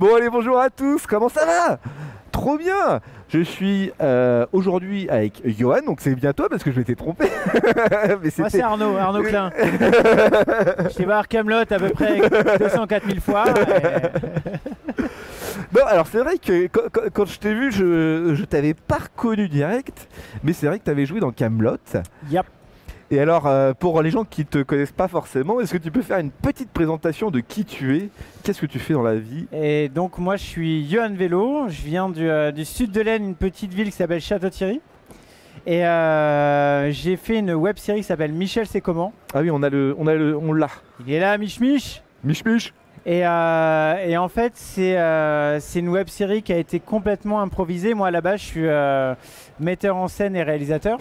Bon allez bonjour à tous, comment ça va? Trop bien Je suis euh, aujourd'hui avec Johan, donc c'est bien toi parce que je m'étais trompé. Mais Moi c'est Arnaud, Arnaud Klein. je t'ai voir Camelot à peu près 204 000 fois. et- Non, alors c'est vrai que quand, quand- quand je t'ai vu, je, je t'avais pas reconnu direct, mais c'est vrai que tu avais joué dans Camelot. Yep. Et alors, euh, pour les gens qui te connaissent pas forcément, est-ce que tu peux faire une petite présentation de qui tu es? Qu'est-ce que tu fais dans la vie? Et donc moi je suis Johan Vélo, je viens du, euh, du sud de l'Aisne, une petite ville qui s'appelle Château-Thierry. Et euh, j'ai fait une web série qui s'appelle Michel c'est comment? Ah oui, on a le, on a le, on l'a. Il est là, Mich Mich Mich Mich. Et, euh, et en fait, c'est euh, une web série qui a été complètement improvisée. Moi, à la base, je suis euh, metteur en scène et réalisateur.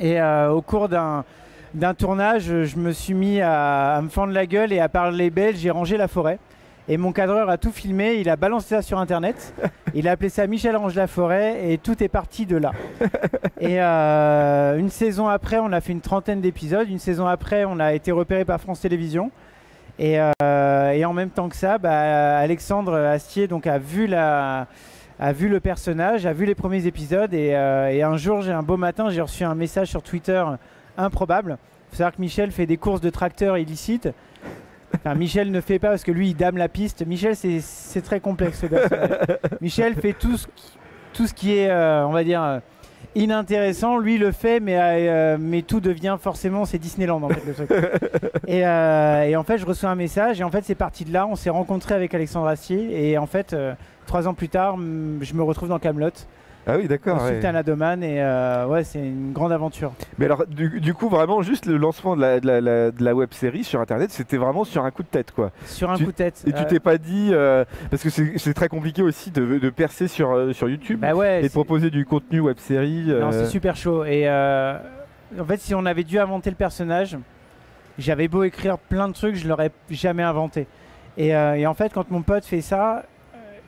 Et euh, au cours d'un d'un tournage, je me suis mis à, à me fendre la gueule et à parler belge. J'ai rangé la forêt. Et mon cadreur a tout filmé, il a balancé ça sur internet. Il a appelé ça Michel Range la forêt et tout est parti de là. Et euh, une saison après, on a fait une trentaine d'épisodes. Une saison après, on a été repéré par France Télévisions. Et, euh, et en même temps que ça, bah, Alexandre Astier donc, a, vu la, a vu le personnage, a vu les premiers épisodes. Et, euh, et un jour, j'ai un beau matin, j'ai reçu un message sur Twitter improbable. Il faut savoir que Michel fait des courses de tracteurs illicites. Enfin, Michel ne fait pas parce que lui, il dame la piste. Michel, c'est- très complexe. ce personnage. Michel fait tout ce qui, est, euh, on va dire, euh, inintéressant. Lui le fait, mais, tout devient forcément, c'est Disneyland en fait le truc. et, et en fait, je reçois un message et en fait, c'est parti de là. On s'est rencontré avec Alexandre Astier et en fait, trois ans plus tard, mm, je me retrouve dans Camelot. Ah oui, d'accord. Ensuite, ouais. et euh, ouais, c'est une grande aventure. Mais alors, du, du coup, vraiment, juste le lancement de la, de la, la- de la web série sur internet, c'était vraiment sur un coup de tête, quoi. Sur un Tu- coup de tête. Et tu Euh, t'es pas dit, euh, parce que c'est très compliqué aussi de, de percer sur, sur YouTube bah ouais, et de proposer du contenu web série. Non, c'est super chaud. Et en fait, si on avait dû inventer le personnage, j'avais beau écrire plein de trucs, je l'aurais jamais inventé. Et, et en fait, quand mon pote fait ça,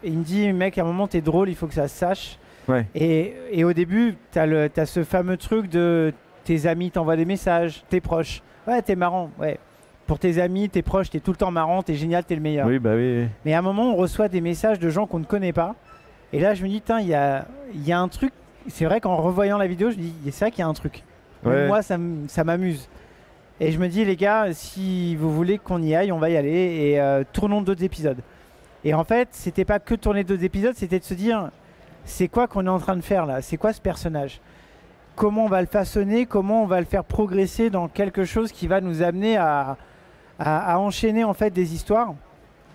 il me dit, mec, à un moment, t'es drôle, il faut que ça se sache. Ouais. Et, et au début, t'as le- t'as ce fameux truc de tes amis t'envoient des messages, tes proches. Ouais, t'es marrant, ouais. Pour tes amis, tes proches, t'es tout le temps marrant, t'es génial, t'es le meilleur. Oui, bah oui. oui. Mais à un moment, on reçoit des messages de gens qu'on ne connaît pas. Et là, je me dis, tiens, il y a, il y a un truc. C'est vrai qu'en revoyant la vidéo, je me dis, c'est vrai qu'il y a un truc. Ouais. Moi, ça, ça m'amuse. Et je me dis, les gars, si vous voulez qu'on y aille, on va y aller. Et euh, tournons d'autres épisodes. Et en fait, c'était pas que tourner d'autres épisodes, c'était de se dire, c'est quoi qu'on est en train de faire là? C'est quoi ce personnage? Comment on va le façonner? Comment on va le faire progresser dans quelque chose qui va nous amener à, à, à enchaîner en fait des histoires?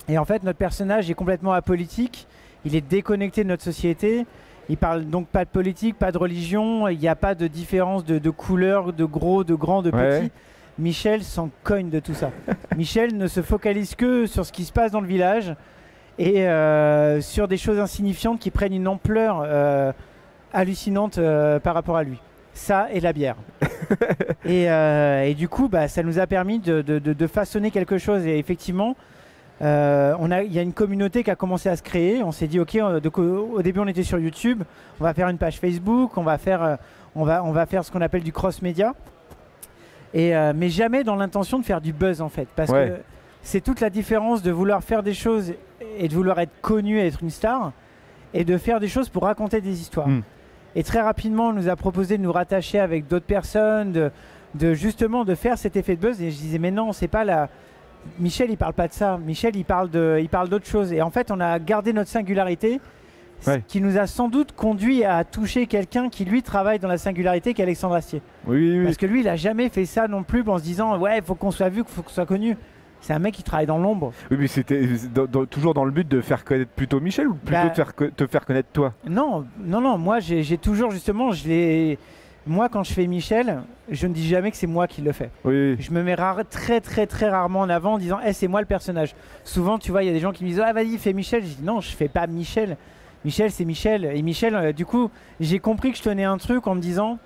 Et en fait, notre personnage est complètement apolitique. Il est déconnecté de notre société. Il parle donc pas de politique, pas de religion. Il n'y a pas de différence de, de couleur, de gros, de grand, de Ouais. petit. Michel s'en cogne de tout ça. Michel ne se focalise que sur ce qui se passe dans le village et euh, sur des choses insignifiantes qui prennent une ampleur euh, hallucinante euh, par rapport à lui. Ça et la bière. et, et du coup, bah, ça nous a permis de, de- de- de façonner quelque chose. Et effectivement, euh, on a- il y a une communauté qui a commencé à se créer. On s'est dit, ok, donc, au, début on était sur YouTube, on va faire une page Facebook, on va faire, on va, on va faire ce qu'on appelle du cross-média. Et, euh, mais jamais dans l'intention de faire du buzz en fait. Parce Ouais. que c'est toute la différence de vouloir faire des choses et de vouloir être connu et être une star et de faire des choses pour raconter des histoires. Mm. Et très rapidement, on nous a proposé de nous rattacher avec d'autres personnes, de, de justement de faire cet effet de buzz. Et je disais, mais non, c'est pas la. Michel, il parle pas de ça. Michel, il parle de, il parle d'autre chose. Et en fait, on a gardé notre singularité, ce qui nous a sans doute conduit à toucher quelqu'un qui lui travaille dans la singularité, qu'Alexandre Astier. Oui, oui, oui. Parce que lui, il a jamais fait ça non plus en se disant, ouais, il faut qu'on soit vu, il faut qu'on soit connu. C'est un mec qui travaille dans l'ombre. Oui, mais c'était dans- dans- toujours dans le but de faire connaître plutôt Michel ou plutôt Bah- de faire te faire connaître toi? Non, non, non. Moi, j'ai toujours justement, je l'ai, moi, quand je fais Michel, je ne dis jamais que c'est moi qui le fais. Oui, Je me mets rare- très très très rarement en avant en disant Eh, c'est moi le personnage. Souvent, tu vois, il y a des gens qui me disent Ah, vas-y, fais Michel. Je dis Non, je fais pas Michel. Michel, c'est Michel. Et Michel, euh, du coup, j'ai compris que je tenais un truc en me disant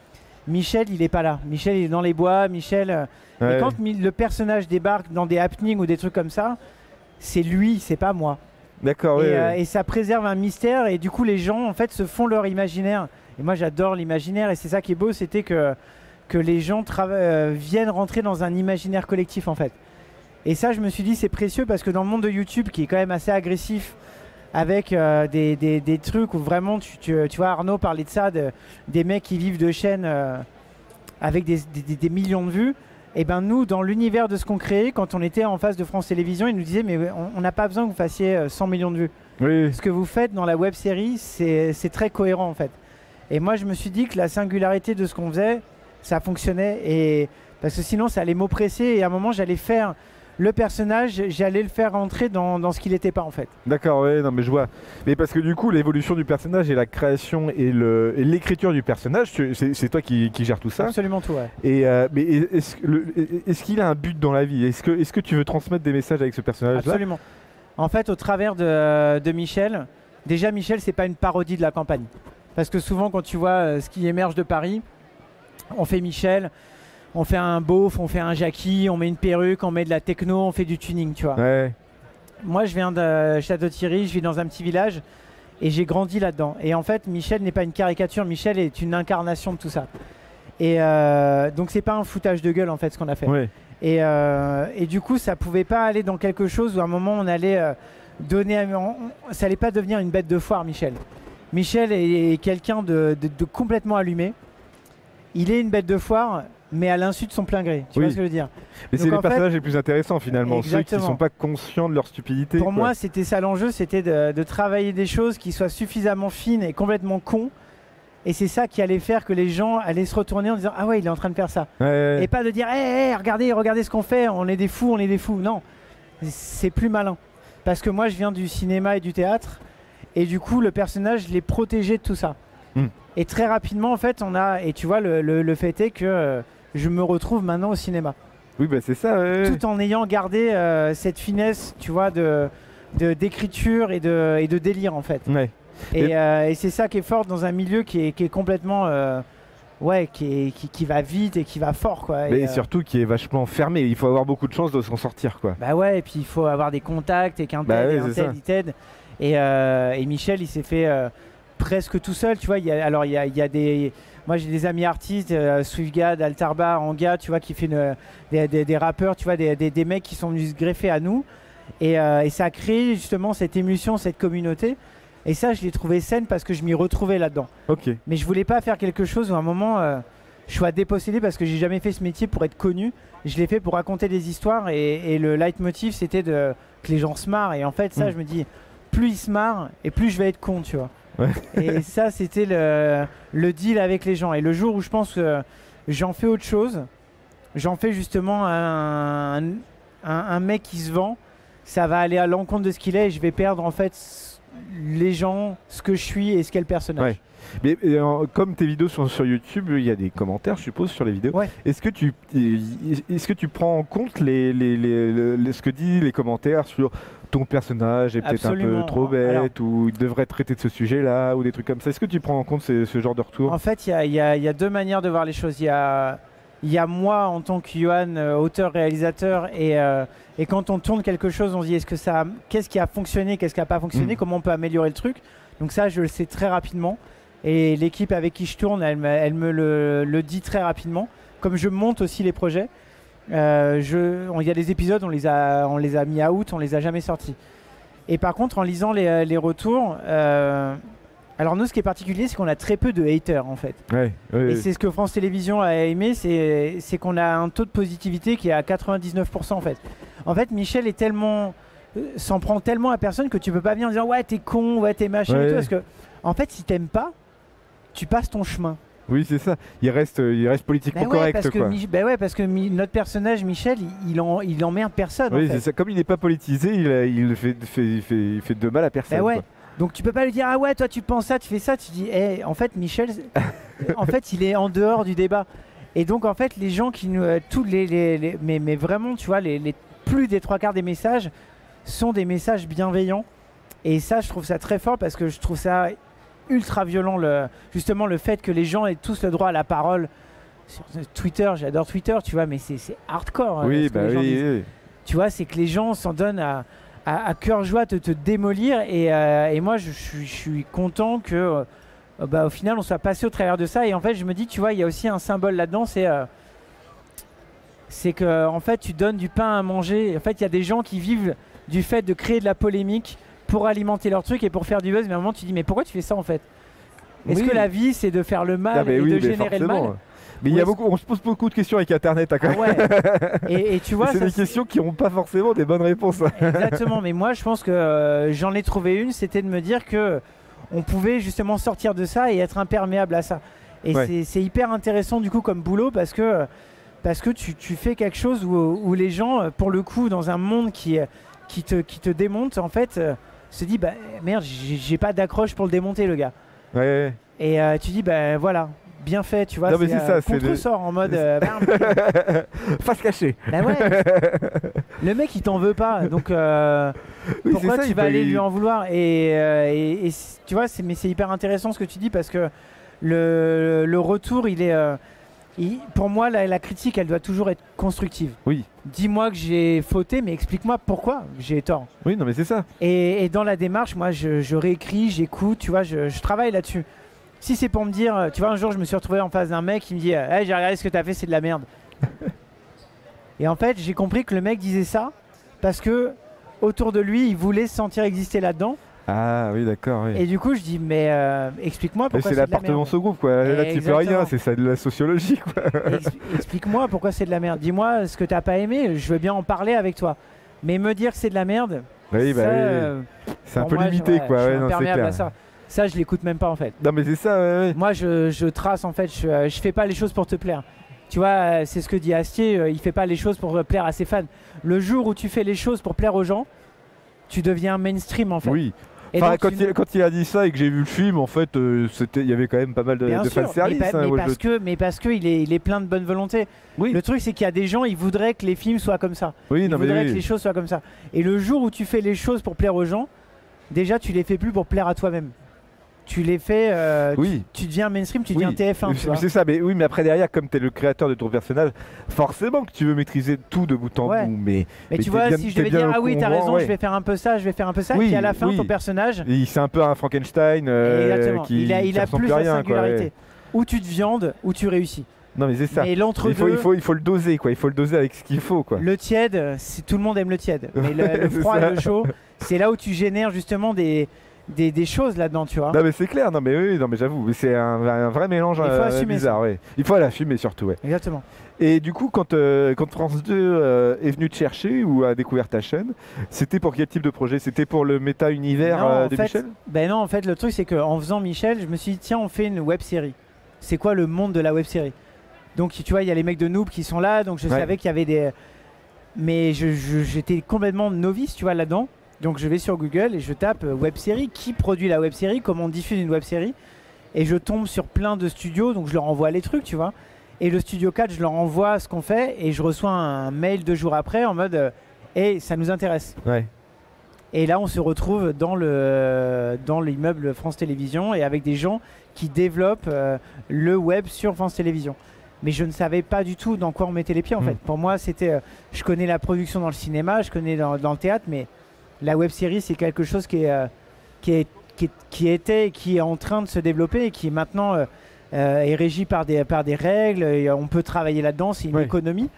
Michel, il est pas là. Michel, il est dans les bois. Michel. euh, ouais. Et quand le personnage débarque dans des happenings ou des trucs comme ça, c'est lui, c'est pas moi. D'accord, et, euh, ouais. et ça préserve un mystère et du coup les gens en fait se font leur imaginaire et moi j'adore l'imaginaire et c'est ça qui est beau c'était que que les gens euh, viennent rentrer dans un imaginaire collectif en fait et ça je me suis dit c'est précieux parce que dans le monde de YouTube qui est quand même assez agressif avec euh, des, des- des trucs où vraiment tu, tu- tu vois Arnaud parlait de ça de- des mecs qui vivent de chaînes euh, avec des, des- millions de vues et ben nous dans l'univers de ce qu'on créait quand on était en face de France Télévisions ils nous disaient mais on- n'a pas besoin que vous fassiez euh, 100 millions de vues Oui, ce que vous faites dans la web série, c'est c'est très cohérent en fait. Et moi, je me suis dit que la singularité de ce qu'on faisait, ça fonctionnait. Et parce que sinon, ça allait m'oppresser. Et à un moment, j'allais faire le personnage, j'allais le faire rentrer dans, dans ce qu'il n'était pas en fait. D'accord, ouais, non mais je vois. Mais parce que du coup, l'évolution du personnage et la création et l'écriture du personnage, c'est toi qui, qui gères tout ça. Absolument tout, ouais. Et euh, mais est-ce qu'il a un but dans la vie? Est-ce que est-ce que tu veux transmettre des messages avec ce personnage-là? Absolument. En fait, au travers de, de Michel, déjà Michel, c'est pas une parodie de la campagne. Parce que souvent, quand tu vois euh, ce qui émerge de Paris, on fait Michel, on fait un beauf, on fait un Jackie, on met une perruque, on met de la techno, on fait du tuning, tu vois. Ouais. Moi, je viens de Château-Thierry, je vis dans un petit village et j'ai grandi là-dedans. Et en fait, Michel n'est pas une caricature, Michel est une incarnation de tout ça. Et euh, donc, c'est pas un foutage de gueule en fait ce qu'on a fait. Ouais. Et, euh, et du coup, ça pouvait pas aller dans quelque chose où à un moment on allait euh, donner. à- on- on- ça allait pas devenir une bête de foire, Michel. Michel est, est quelqu'un de, de- de complètement allumé. Il est une bête de foire, mais à l'insu de son plein gré. Tu Oui. vois ce que je veux dire Mais c'est les en fait- personnages les plus intéressants finalement, ceux qui Exactement. sont pas conscients de leur stupidité. Pour quoi. moi, c'était ça l'enjeu, c'était de, de travailler des choses qui soient suffisamment fines et complètement cons. Et c'est ça qui allait faire que les gens allaient se retourner en disant Ah ouais, il est en train de faire ça. Ouais, ouais. Et pas de dire Hé, hé, regardez, regardez ce qu'on fait, on est des fous, on est des fous. Non, c'est plus malin. Parce que moi, je viens du cinéma et du théâtre. Et du coup, le personnage, je l'ai protégé de tout ça. Hmm. Et très rapidement, en fait, on a. Et tu vois, le, le- le fait est que euh, je me retrouve maintenant au cinéma. Oui, bah c'est ça. ouais. Tout en ayant gardé euh, cette finesse, tu vois, de d'écriture et de, et de délire, en fait. Ouais. Et, Et- euh, et c'est ça qui est fort dans un milieu qui est, qui est complètement. euh, ouais, qui, est- qui, qui va vite et qui va fort, quoi. Mais Et, euh, surtout qui est vachement fermé. Il faut avoir beaucoup de chance de s'en sortir, quoi. Bah ouais, et puis il faut avoir des contacts et qu'un tel Bah ouais, et un tel il t'aide. Et, et Michel, il s'est fait presque tout seul, tu vois. Il y a, alors il y a, il y a des, moi j'ai des amis artistes, euh, Swiftgad, Altarba, Anga, tu vois, qui fait une- des, des- des rappeurs, tu vois, des, mecs qui sont venus se greffer à nous. Et, euh, et ça a créé justement cette émulsion, cette communauté. Et ça, je l'ai trouvé saine parce que je m'y retrouvais là-dedans. Ok. Mais je voulais pas faire quelque chose où à un moment euh, je sois dépossédé parce que j'ai jamais fait ce métier pour être connu. Je l'ai fait pour raconter des histoires et, et le leitmotiv c'était de que les gens se marrent. Et en fait, ça, Mm. je me dis, plus ils se marrent et plus je vais être con, tu vois. Ouais. et ça, c'était le, le deal avec les gens. Et le jour où je pense que j'en fais autre chose, j'en fais justement un, mec qui se vend, ça va aller à l'encontre de ce qu'il est et je vais perdre en fait les gens, ce que je suis et ce qu'est le personnage. Mais euh, comme tes vidéos sont sur YouTube, il y a des commentaires, je suppose, sur les vidéos. Ouais. Est-ce que tu est-ce que tu prends en compte les, les- les- le- le- ce que disent les commentaires sur ton personnage est peut-être un peu trop bête Alors- ou il devrait traiter de ce sujet-là ou des trucs comme ça. Est-ce que tu prends en compte ce, ce genre de retour? En fait, il y a, y y deux manières de voir les choses. Il y a, il y a moi en tant que Johan, euh, auteur-réalisateur, et, euh, et quand on tourne quelque chose, on se dit est-ce que ça, qu'est-ce qui a fonctionné, qu'est-ce qui n'a pas fonctionné, Mm. comment on peut améliorer le truc? Donc ça, je le sais très rapidement. Et l'équipe avec qui je tourne, elle me, elle me le, le dit très rapidement. Comme je monte aussi les projets, euh, je- on- il y a des épisodes, on les a, on les a mis out, on les a jamais sortis. Et par contre, en lisant les, les retours, euh, alors nous, ce qui est particulier, c'est qu'on a très peu de haters en fait. Ouais, ouais, Et c'est ce que France Télévisions a aimé, c'est qu'on a un taux de positivité qui est à 99% en fait. En fait, Michel est tellement euh, s'en prend tellement à personne que tu peux pas venir en disant ouais t'es con, ouais t'es machin et tout parce que en fait si t'aimes pas, tu passes ton chemin. oui, c'est ça. Il reste, euh, il reste politiquement Bah ouais, correct, parce que, quoi. Bah ouais, parce que Mi- notre personnage Michel, il, en, il emmerde personne. en Oui, fait. c'est ça. Comme il n'est pas politisé, il, a- il fait, fait, il fait, il fait de mal à personne. Bah ouais. quoi. Donc tu peux pas lui dire ah ouais toi tu penses ça, tu fais ça, tu dis eh en fait Michel en fait, il est en dehors du débat. Et donc, en fait, les gens qui nous. euh, tous les, les- les- mais, mais vraiment, tu vois, les, les- plus des trois quarts des messages sont des messages bienveillants. Et ça, je trouve ça très fort parce que je trouve ça ultra violent, le, justement, le fait que les gens aient tous le droit à la parole. Sur Twitter, j'adore Twitter, tu vois, mais c'est hardcore. Oui, que bah oui. Tu vois, c'est que les gens s'en donnent à, à, à cœur joie de te démolir. Et, euh, et moi, je, suis- je suis content que, euh, bah, au final, on soit passé au travers de ça. Et en fait, je me dis, tu vois, il y a aussi un symbole là-dedans, c'est euh, c'est que en fait, tu donnes du pain à manger. En fait, il y a des gens qui vivent du fait de créer de la polémique pour alimenter leur truc et pour faire du buzz. Mais à un moment, tu dis, mais pourquoi tu fais ça en fait? Est-ce Oui. que la vie, c'est de faire le mal Ah, mais et oui, de générer le mal? Mais il y a beaucoup, on se pose beaucoup de questions avec Internet. hein, quand Ah ouais. et, et tu vois, c'est des questions qui n'ont pas forcément des bonnes réponses. hein. Exactement, mais moi je pense que euh, j'en ai trouvé une, c'était de me dire que on pouvait justement sortir de ça et être imperméable à ça. Et Ouais. c'est- hyper intéressant du coup comme boulot parce que, parce que tu, tu fais quelque chose où, où les gens, pour le coup, dans un monde qui, qui, te, qui te démonte, en fait, euh, se dit bah merde, j'ai pas d'accroche pour le démonter le gars. Ouais, ouais. Et euh, tu dis bah voilà. Bien fait, tu vois. Non, mais c'est ça, c'est contre le- sort en mode. euh, bam, Face cachée. bah ouais. le mec il t'en veut pas, donc euh, Oui, pourquoi ça, tu vas aller lui en vouloir? Et, euh, et- tu vois, c'est, mais c'est hyper intéressant ce que tu dis parce que le, le retour, il est, euh, il- pour moi, la, la critique, elle doit toujours être constructive. Oui. Dis-moi que j'ai fauté, mais explique-moi pourquoi j'ai tort. Oui, non, mais c'est ça. Et, et dans la démarche, moi, je, je réécris, j'écoute, tu vois, je, je travaille là-dessus. Si c'est pour me dire, euh, tu vois, un jour, je me suis retrouvé en face d'un mec qui me dit, euh, Hey, j'ai regardé ce que t'as fait, c'est de la merde. et en fait, j'ai compris que le mec disait ça parce que autour de lui, il voulait se sentir exister là-dedans. Ah oui, d'accord. Oui. Et du coup, je dis, mais euh, explique-moi pourquoi c'est c'est de la l'appartenance merde. au groupe, quoi. Là, tu peux rien, c'est ça de la sociologie, quoi. Ex- Explique-moi pourquoi c'est de la merde. Dis-moi ce que t'as pas aimé, je veux bien en parler avec toi. Mais me dire que c'est de la merde, Oui, bah ça, oui, euh, C'est un peu moi, je- limité, ouais, quoi. je Ouais, non, clair. à ça. Ça, je l'écoute même pas en fait. Non, mais c'est ça, ouais. Moi, je, je trace en fait, je, euh, je fais pas les choses pour te plaire. Tu vois, c'est ce que dit Astier, il fait pas les choses pour plaire à ses fans. Le jour où tu fais les choses pour plaire aux gens, tu deviens mainstream en fait. Oui. Enfin, donc, quand, tu- il, quand il a dit ça et que j'ai vu le film, en fait, euh, c'était, il y avait quand même pas mal de, de mais, pa- hein, mais parce que, mais parce que il est, il est plein de bonne volonté. Oui. Le truc, c'est qu'il y a des gens, ils voudraient que les films soient comme ça. Oui, Ils non, mais voudraient oui. que les choses soient comme ça. Et le jour où tu fais les choses pour plaire aux gens, déjà, tu les fais plus pour plaire à toi-même. Tu les fais, euh, Oui. tu, tu deviens mainstream, tu Oui, deviens TF1. tu c'est- ça, mais oui, mais après derrière, comme tu es le créateur de ton personnage, forcément que tu veux maîtriser tout de bout en Ouais. bout. Mais Mais mais tu vois, bien- si je devais dire, ah oui, t'as raison, ouais. je vais faire un peu ça, je vais faire un peu ça, Oui, et puis à la fin, ton personnage, il- c'est un peu un Frankenstein. euh, qui, il a, il qui a ressemble plus quoi, singularité. Ou tu te viandes, ou tu réussis. Non, mais c'est ça. Mais Il faut, il, faut, il faut le doser, quoi. Il faut le doser avec ce qu'il faut, quoi. le tiède, tout le monde aime le tiède. Mais le, le froid et le chaud, c'est là où tu génères justement des, des, des choses là-dedans, tu vois. Non mais c'est clair, non mais oui, non mais j'avoue, c'est un, un vrai mélange Il faut euh, bizarre, ouais. Il faut l'assumer surtout, ouais. Exactement. Et du coup, quand, euh, quand France 2 euh, est venu te chercher ou a découvert ta chaîne, c'était pour quel type de projet? C'était pour le méta-univers euh, de fait, Michel? Ben non, en fait, le truc, c'est qu'en faisant Michel, je me suis dit, tiens, on fait une web série. C'est quoi le monde de la web série? Donc, tu vois, il y a les mecs de Noob qui sont là, donc je Ouais. savais qu'il y avait des. Mais je- je- j'étais complètement novice, tu vois, là-dedans. Donc, je vais sur Google et je tape euh, web série. Qui produit la web série Comment on diffuse une web série Et je tombe sur plein de studios, donc je leur envoie les trucs, tu vois. Et le studio 4, je leur envoie ce qu'on fait et je reçois un mail deux jours après en mode euh, Hey, ça nous intéresse. Ouais. Et là, on se retrouve dans le dans l'immeuble France Télévisions et avec des gens qui développent euh, le web sur France Télévisions. Mais je ne savais pas du tout dans quoi on mettait les pieds en Mm. fait. Pour moi, c'était, euh, je connais la production dans le cinéma, je connais dans, dans le théâtre, mais la web série, c'est quelque chose qui est, euh, qui est qui, est- qui était et qui est en train de se développer et qui maintenant euh, euh, est régi par des par des règles. Et on peut travailler là-dedans, c'est une économie.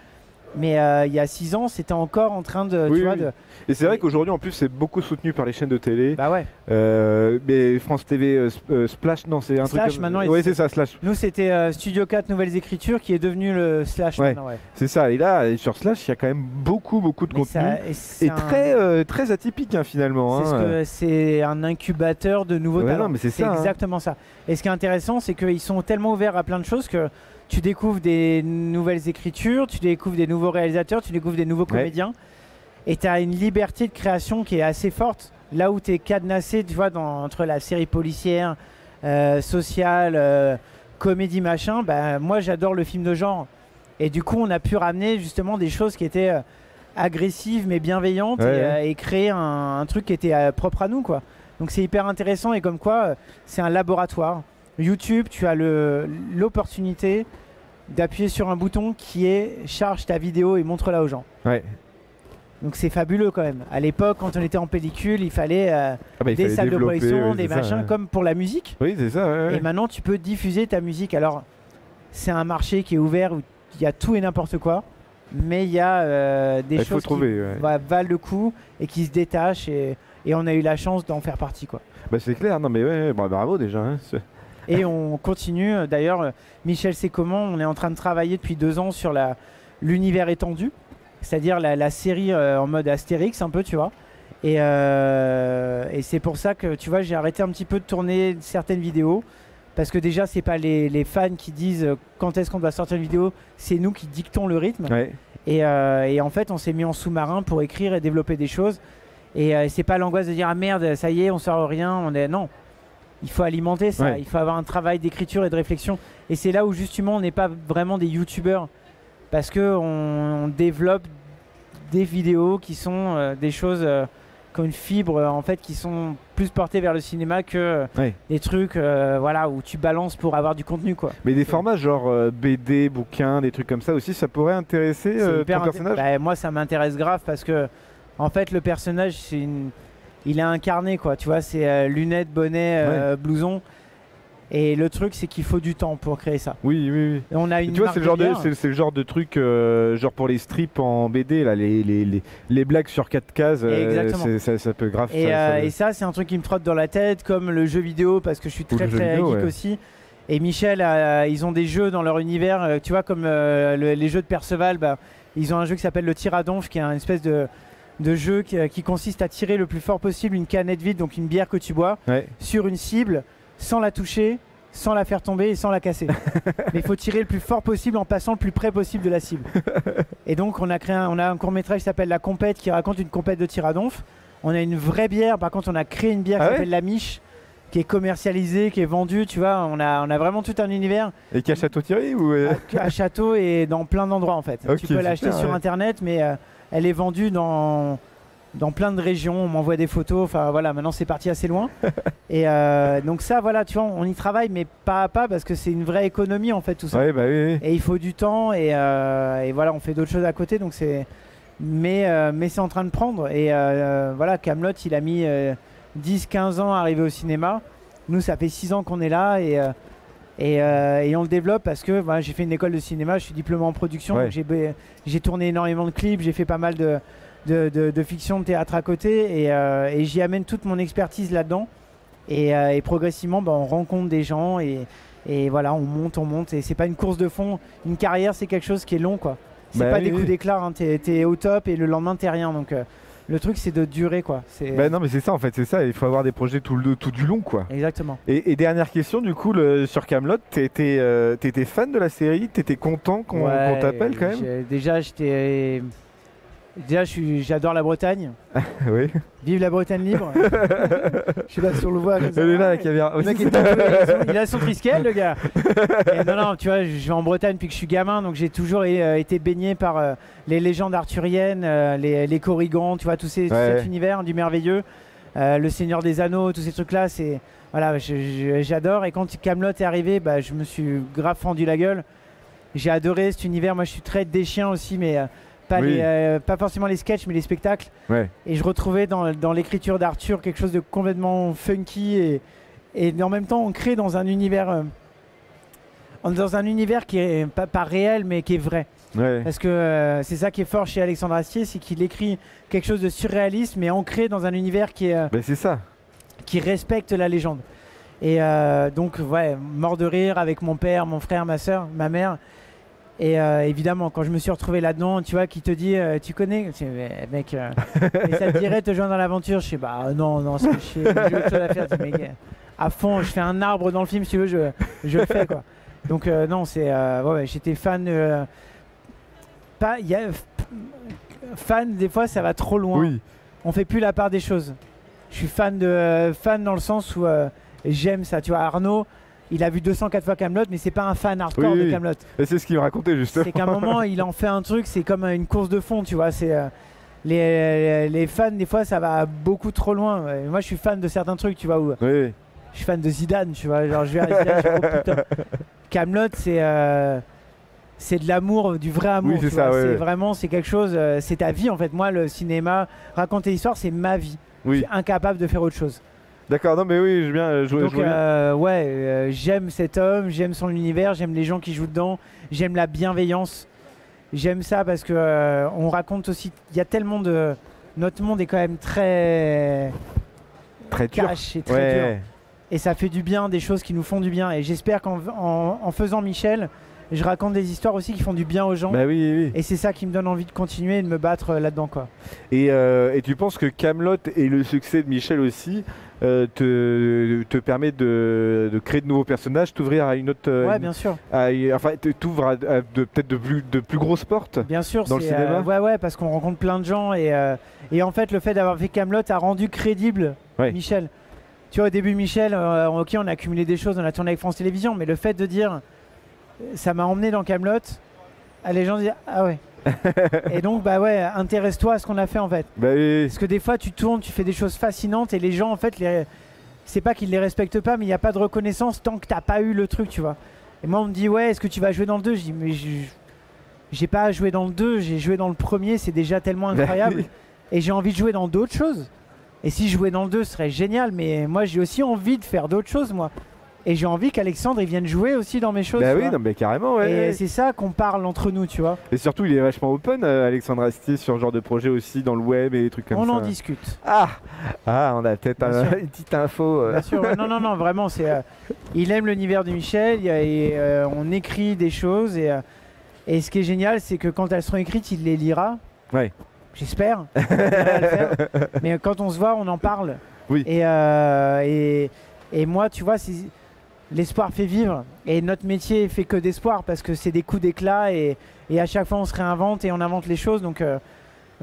Mais euh, il y a six ans, c'était encore en train de, tu Oui, vois, oui. de- Et c'est vrai qu'aujourd'hui, en plus, c'est beaucoup soutenu par les chaînes de télé. bah ouais. Euh, mais France TV euh, Splash, non, c'est un Slash, truc. comme- maintenant, il- c'est ça, Slash. Nous, c'était Studio 4 Nouvelles Écritures qui est devenu le slash Ouais. maintenant. Ouais. C'est ça. Et là, sur Slash, il y a quand même beaucoup, beaucoup de Mais contenu. ça- et c'est Et un- très, très atypique, hein, finalement. c'est ce hein. que- c'est un incubateur de nouveaux Ouais, talents. non, mais c'est ça, hein. exactement ça. Et ce qui est intéressant, c'est qu'ils sont tellement ouverts à plein de choses que tu découvres des nouvelles écritures, tu découvres des nouveaux réalisateurs, tu découvres des nouveaux Ouais. comédiens. Et tu as une liberté de création qui est assez forte. Là où tu es cadenassé, tu vois, dans- entre la série policière, euh, sociale, euh, comédie machin, bah, moi j'adore le film de genre. Et du coup, on a pu ramener justement des choses qui étaient euh, agressives mais bienveillantes Ouais, et, créer un, un truc qui était propre à nous, quoi. Donc c'est hyper intéressant et comme quoi, c'est un laboratoire. YouTube, tu as l'opportunité d'appuyer sur un bouton qui est charge ta vidéo et montre-la aux gens. Ouais. Donc c'est fabuleux quand même. À l'époque, quand on était en pellicule, il fallait euh, Ah bah, il des fallait salles de ouais, des ça, machins, ouais. comme pour la musique. Oui, c'est ça, ouais. Et maintenant, tu peux diffuser ta musique. Alors, c'est un marché qui est ouvert où il y a tout et n'importe quoi, mais il y a euh, des choses trouver, qui valent le coup et qui se détachent. Et, et on a eu la chance d'en faire partie, quoi. Bah, c'est clair, non mais ouais, bah, bravo déjà. hein, Et on continue. D'ailleurs, Michel sait comment. On est en train de travailler depuis deux ans sur la l'univers étendu, c'est-à-dire la, la série euh, en mode Astérix, un peu, tu vois. Et, euh, et c'est pour ça que, tu vois, j'ai arrêté un petit peu de tourner certaines vidéos. Parce que déjà, c'est pas les, les fans qui disent euh, quand est-ce qu'on doit sortir une vidéo, c'est nous qui dictons le rythme. Ouais. Et, et en fait, on s'est mis en sous-marin pour écrire et développer des choses. Et euh, c'est pas l'angoisse de dire ah merde, ça y est, on sort rien. On est non. Il faut alimenter ça. Ouais. Il faut avoir un travail d'écriture et de réflexion. Et c'est là où justement on n'est pas vraiment des youtubeurs parce que on, on développe des vidéos qui sont euh, des choses euh, comme une fibre euh, en fait qui sont plus portées vers le cinéma que Ouais. des trucs voilà où tu balances pour avoir du contenu quoi. Mais des formats genre BD, bouquins, des trucs comme ça aussi, ça pourrait intéresser ton personnage? Bah, moi, ça m'intéresse grave parce que, en fait, le personnage, c'est une... il est incarné, quoi. Tu vois, c'est euh, lunettes, bonnet, euh, blouson. Et le truc, c'est qu'il faut du temps pour créer ça. Oui, oui, oui. On a Et une tu vois, c'est le, genre de, c'est, le genre de truc, euh, genre pour les strips en BD, là, les, les, les, les blagues sur 4 cases, euh, ça, ça peut grave. Et, ça- euh, ça- et ça, c'est un truc qui me trotte dans la tête, comme le jeu vidéo, parce que je suis très très vidéo, geek ouais. aussi. Et Michel, ils ont des jeux dans leur univers, tu vois, comme le- les jeux de Perceval, bah, ils ont un jeu qui s'appelle le Tiradonf, qui est un espèce de, de jeu qui, qui consiste à tirer le plus fort possible une canette vide, donc une bière que tu bois, Ouais. sur une cible, sans la toucher, sans la faire tomber et sans la casser. Mais il faut tirer le plus fort possible en passant le plus près possible de la cible. Et donc on a créé un, on a un court métrage qui s'appelle La Compète qui raconte une compète de tir à donf. On a une vraie bière, par contre on a créé une bière Ah qui ouais s'appelle La Miche qui est commercialisée, qui est vendue, tu vois, on a, on a vraiment tout un univers Et qui a Château-Thierry ou euh, à, à Château et dans plein d'endroits en fait. Tu peux l'acheter sur internet mais euh, elle est vendue dans dans plein de régions, on m'envoie des photos, enfin voilà, maintenant c'est parti assez loin. et euh, donc ça voilà, tu vois, on y travaille mais pas à pas parce que c'est une vraie économie en fait tout ça. Ouais, bah oui, oui. Et il faut du temps et, euh, et voilà, on fait d'autres choses à côté donc c'est mais euh, mais c'est en train de prendre et voilà, Camelot, il a mis 10 15 ans à arriver au cinéma. Nous ça fait 6 ans qu'on est là et et, euh, et on le développe parce que j'ai fait une école de cinéma, je suis diplômé en production, Ouais. donc j'ai tourné énormément de clips, j'ai fait pas mal de, de, de- de fiction, de théâtre à côté et, euh, et j'y amène toute mon expertise là-dedans. Et, euh, et progressivement, bah, on rencontre des gens et, et voilà, on monte, on monte. Et c'est pas une course de fond. Une carrière, c'est quelque chose qui est long, quoi. C'est Bah pas oui, des coups oui. d'éclat. Hein. T'es, t'es au top et le lendemain t'es rien. Donc le truc, c'est de durer, quoi. Bah non, mais c'est ça en fait, c'est ça. Il faut avoir des projets tout, le, tout du long, quoi. exactement. Et, et dernière question, du coup, le, sur Camelot, t'étais euh, t'étais fan de la série? T'étais content qu'on Ouais, t'appelle quand même? Déjà, j'étais. Déjà, j'adore la Bretagne. Oui. Vive la Bretagne libre. je suis là sur le voie. est là, la caméra. Le mec est un peu- il a son- triskel, le gars. Et non, non, tu vois, je vais en Bretagne depuis que je suis gamin, donc j'ai toujours euh, été baigné par euh, les légendes arthuriennes, euh, les, les corrigans, tu vois, ces, tout cet univers du merveilleux, euh, le Seigneur des Anneaux, tous ces trucs-là, c'est voilà, j'adore. Et quand Camelot est arrivé, bah, je me suis grave fendu la gueule. J'ai adoré cet univers. Moi, je suis très des chiens aussi, mais euh, pas, Oui. les, euh, pas forcément les sketchs, mais les spectacles. Ouais. Et je retrouvais dans, dans l'écriture d'Arthur quelque chose de complètement funky et, et en même temps ancré dans un univers, euh, dans un univers qui est pas, pas réel mais qui est vrai. Ouais. Parce que euh, c'est ça qui est fort chez Alexandre Astier, c'est qu'il écrit quelque chose de surréaliste mais ancré dans un univers qui, est, euh, c'est ça. qui respecte la légende. Et euh, donc, ouais, mort de rire avec mon père, mon frère, ma soeur, ma mère. Et euh, évidemment, quand je me suis retrouvé là-dedans, tu vois, qui te dit, euh, tu connais, Mais, mec, euh, et ça te dirait te joindre dans l'aventure? Je sais, bah non, non, c'est j'ai autre chose à faire. Je dis, mec, à fond, je fais un arbre dans le film, si tu veux, je, je le fais, quoi. Donc, non, c'est. ouais, j'étais fan. pas, y a, fan, des fois, ça va trop loin Oui. on fait plus la part des choses. Je suis fan de fan dans le sens où j'aime ça. Tu vois, Arnaud, il a vu 204 fois Camelot, mais c'est pas un fan hardcore Oui, de. Camelot. Et c'est ce qu'il me racontait justement. C'est qu'à un moment, il en fait un truc, c'est comme une course de fond, tu vois. C'est euh, les, les fans, des fois, ça va beaucoup trop loin. Moi, je suis fan de certains trucs, tu vois. Où Oui, je suis fan de Zidane, tu vois. Genre, je vais à Zidane, je oh. Camelot, c'est euh, c'est de l'amour, du vrai amour. Oui, c'est ça, vois. ouais, c'est ouais. vraiment, c'est quelque chose. euh, c'est ta vie, en fait. Moi, le cinéma, raconter l'histoire, c'est ma vie. Je Oui. suis incapable de faire autre chose. D'accord, non mais oui, je viens. Je, Donc je bien. euh, ouais, euh, j'aime cet homme, j'aime son univers, j'aime les gens qui jouent dedans, j'aime la bienveillance. J'aime ça parce que euh, on raconte aussi, il y a tellement de, notre monde est quand même très Très dur. cash et très dur. Et ça fait du bien, des choses qui nous font du bien. Et j'espère qu'en en, en faisant Michel, je raconte des histoires aussi qui font du bien aux gens. Bah oui. Et c'est ça qui me donne envie de continuer et de me battre là-dedans quoi. Et, euh, et tu penses que Camelot et le succès de Michel aussi? Euh, te, te permet de, de créer de nouveaux personnages, t'ouvrir à une autre. euh, ouais, une- bien sûr. à- enfin, t'ouvres à, peut-être de plus, de plus grosses portes. Bien sûr, Dans le c'est, cinéma euh, ouais, ouais, parce qu'on rencontre plein de gens et, euh, et en fait, le fait d'avoir fait Camelot a rendu crédible Ouais. Michel. Tu vois, au début, Michel, euh, ok, on a accumulé des choses, on a tourné avec France Télévisions, mais le fait de dire, euh, ça m'a emmené dans Camelot, les gens disent, ah ouais. et donc, bah ouais, intéresse-toi à ce qu'on a fait en fait. Bah oui, Parce que des fois, tu tournes, tu fais des choses fascinantes et les gens, en fait, les... c'est pas qu'ils les respectent pas, mais il n'y a pas de reconnaissance tant que t'as pas eu le truc, tu vois. Et moi, on me dit, ouais, est-ce que tu vas jouer dans le 2 Je dis, mais j'ai pas joué dans le 2, j'ai joué dans le premier, c'est déjà tellement Bah incroyable. oui. et j'ai envie de jouer dans d'autres choses. Et si je jouais dans le 2, ce serait génial, mais moi, j'ai aussi envie de faire d'autres choses, moi. Et j'ai envie qu'Alexandre, il vienne jouer aussi dans mes choses. Bah tu oui, vois. non, mais carrément, ouais. et ouais. c'est ça qu'on parle entre nous, tu vois. Et surtout, il est vachement open, euh, Alexandre Astier, sur ce genre de projet aussi, dans le web et des trucs comme on ça. en discute. Ah Ah, on a peut-être un- une petite info. euh. Bien sûr, ouais, non, non, non, vraiment, c'est. euh, il aime l'univers de Michel, et, euh, on écrit des choses, et, et ce qui est génial, c'est que quand elles seront écrites, il les lira. Ouais. J'espère. Mais quand on se voit, on en parle. Oui. Et, et, et moi, tu vois, c'est- l'espoir fait vivre, et notre métier fait que d'espoir, parce que c'est des coups d'éclat, et, et à chaque fois, on se réinvente et on invente les choses, donc. euh,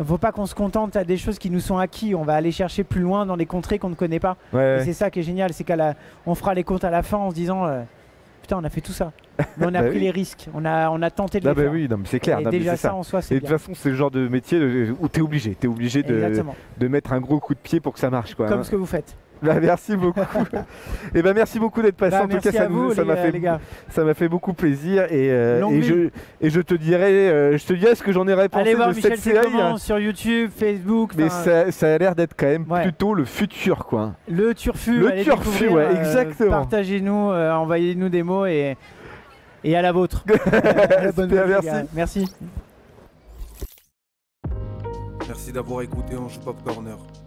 faut pas qu'on se contente à des choses qui nous sont acquis. On va aller chercher plus loin dans des contrées qu'on ne connaît pas. Ouais, Et ouais. c'est ça qui est génial, c'est qu'à la, on fera les comptes à la fin en se disant euh, putain on a fait tout ça, mais on a Bah pris oui. les risques, on a, on a tenté de Ah les bah faire. oui, c'est clair. Et non, déjà ça, ça. en soi Et c'est de toute façon, c'est le genre de métier de- où obligé, t'es obligé de, Exactement, de mettre un gros coup de pied pour que ça marche, quoi. comme hein. ce que vous faites. Bah, merci beaucoup. et ben merci beaucoup d'être passé. Bah, en tout cas, ça nous- vous ça m'a fait, les gars. ça m'a fait beaucoup plaisir et, euh, et je et je te dirai, euh, je te dirai ce que j'en ai répondu Allez voir de Michel cette série. comment hein. sur YouTube, Facebook, Mais ça, ça a l'air d'être quand même Ouais. plutôt le futur, quoi. le Turfu, Le Turfu, euh, exactement. Partagez-nous, euh, envoyez-nous des mots et, et à la vôtre. Bonne merci. Merci. Merci d'avoir écouté Ange Pop Corner.